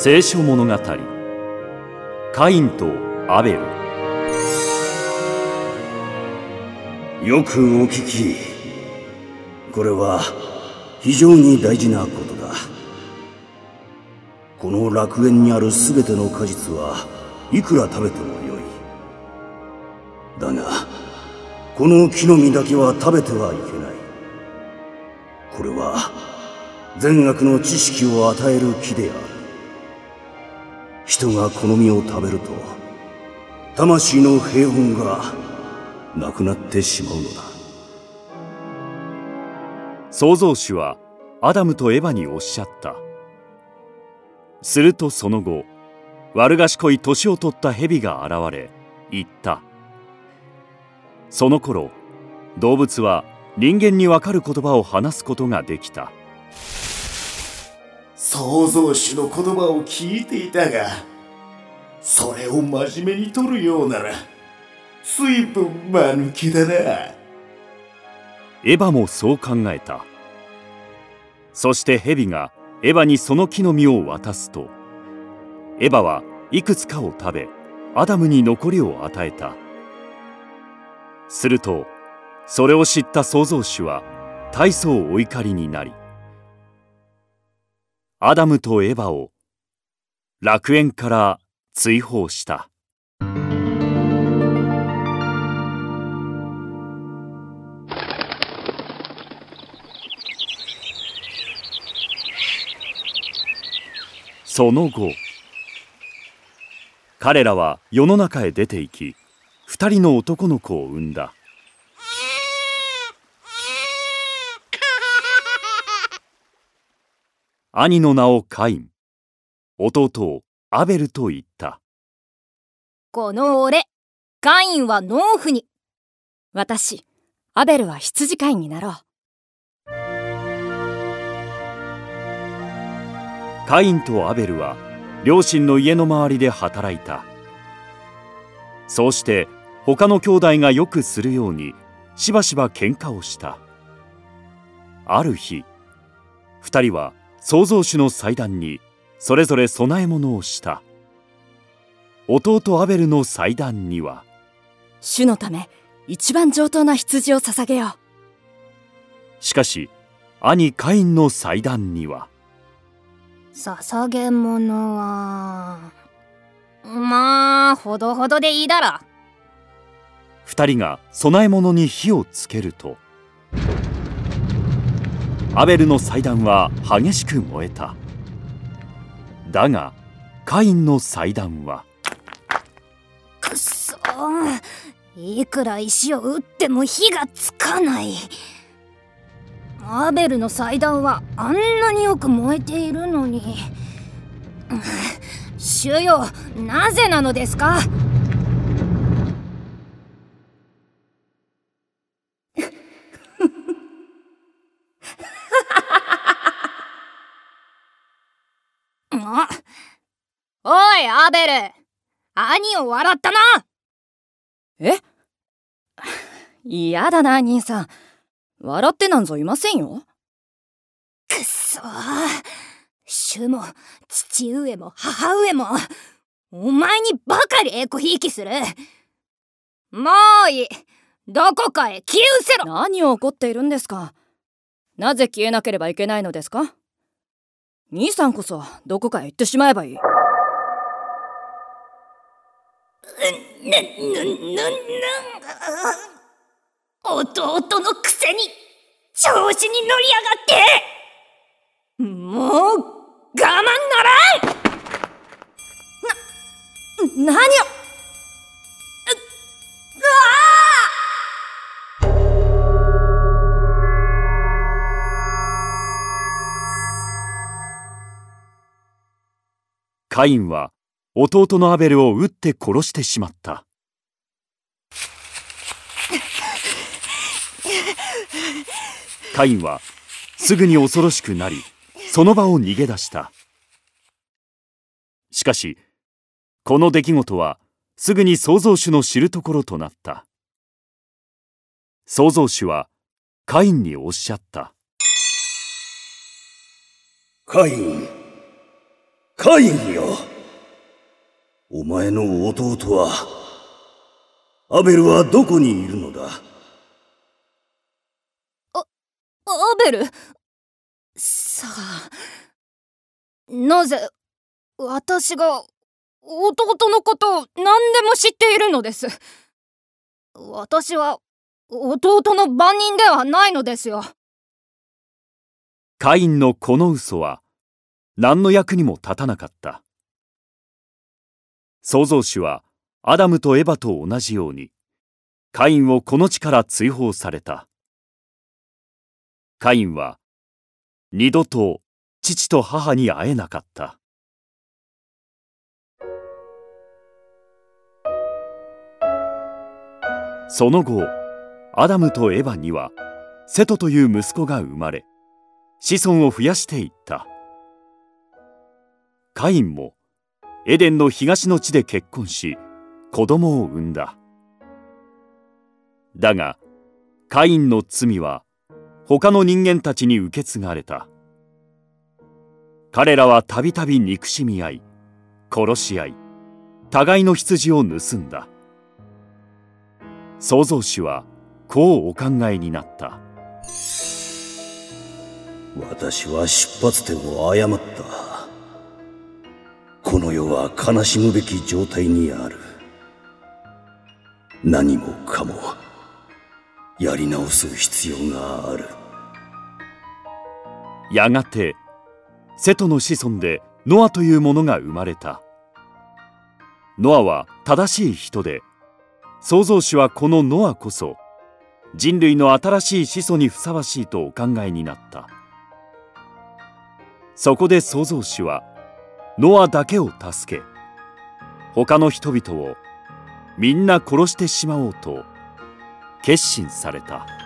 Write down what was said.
聖書物語。カインとアベル。よくお聞き。これは非常に大事なことだ。この楽園にある全ての果実はいくら食べてもよい。だがこの木の実だけは食べてはいけない。これは善悪の知識を与える木である。人がこの実を食べると魂の平穏がなくなってしまうのだ。創造主はアダムとエバにおっしゃった。するとその後悪賢い年を取った蛇が現れ言った。その頃動物は人間にわかる言葉を話すことができた。創造主の言葉を聞いていたがそれを真面目に取るようなら随分間抜けだな。エヴァもそう考えた。そしてヘビがエヴァにその木の実を渡すとエヴァはいくつかを食べアダムに残りを与えた。するとそれを知った創造主は大層お怒りになりアダムとエヴァを楽園から追放した。その後彼らは世の中へ出て行き二人の男の子を産んだ。兄の名をカイン。弟をアベルと言った。この俺カインは農夫に。私アベルは羊飼いになろう。カインとアベルは両親の家の周りで働いた。そうして他の兄弟がよくするようにしばしば喧嘩をした。ある日二人は創造主の祭壇にそれぞれ供え物をした。弟アベルの祭壇には主のため一番上等な羊を捧げよう。しかし兄カインの祭壇には捧げ物はまあほどほどでいいだろ二人が供え物に火をつけるとアベルの祭壇は激しく燃えた。だがカインの祭壇はくそいくら石を打っても火がつかない。アベルの祭壇はあんなによく燃えているのに。主よなぜなのですかおいアベル。兄を笑ったな。え？嫌だな兄さん。笑ってなんぞいませんよ。くっそ主も父上も母上もお前にばかりエコひいきする。もういい。どこかへ消え失せろ。何を怒っているんですか。なぜ消えなければいけないのですか。兄さんこそどこかへ行ってしまえばいい。ぬ、ぬ、ぬ、ぬ、弟のくせに調子に乗りやがってもう我慢ならんな、何をカインは弟のアベルを撃って殺してしまった。カインはすぐに恐ろしくなりその場を逃げ出した。しかしこの出来事はすぐに創造主の知るところとなった。創造主はカインにおっしゃった。カインカインよ。お前の弟はアベルはどこにいるのだ？アベル？さあなぜ私が弟のことを何でも知っているのです？私は弟の番人ではないのですよ。カインのこの嘘は何の役にも立たなかった創造主はアダムとエバと同じようにカインをこの地から追放された。カインは二度と父と母に会えなかった。その後アダムとエバにはセトという息子が生まれ子孫を増やしていった。カインもエデンの東の地で結婚し子供を産んだ。だがカインの罪は他の人間たちに受け継がれた。彼らはたびたび憎しみ合い殺し合い互いの羊を盗んだ。創造主はこうお考えになった。私は出発点を誤った。この世は悲しむべき状態にある。何もかもやり直す必要がある。やがてセトの子孫でノアというものが生まれた。ノアは正しい人で創造主はこのノアこそ人類の新しい始祖にふさわしいとお考えになった。そこで創造主はノアだけを助け他の人々をみんな殺してしまおうと決心された。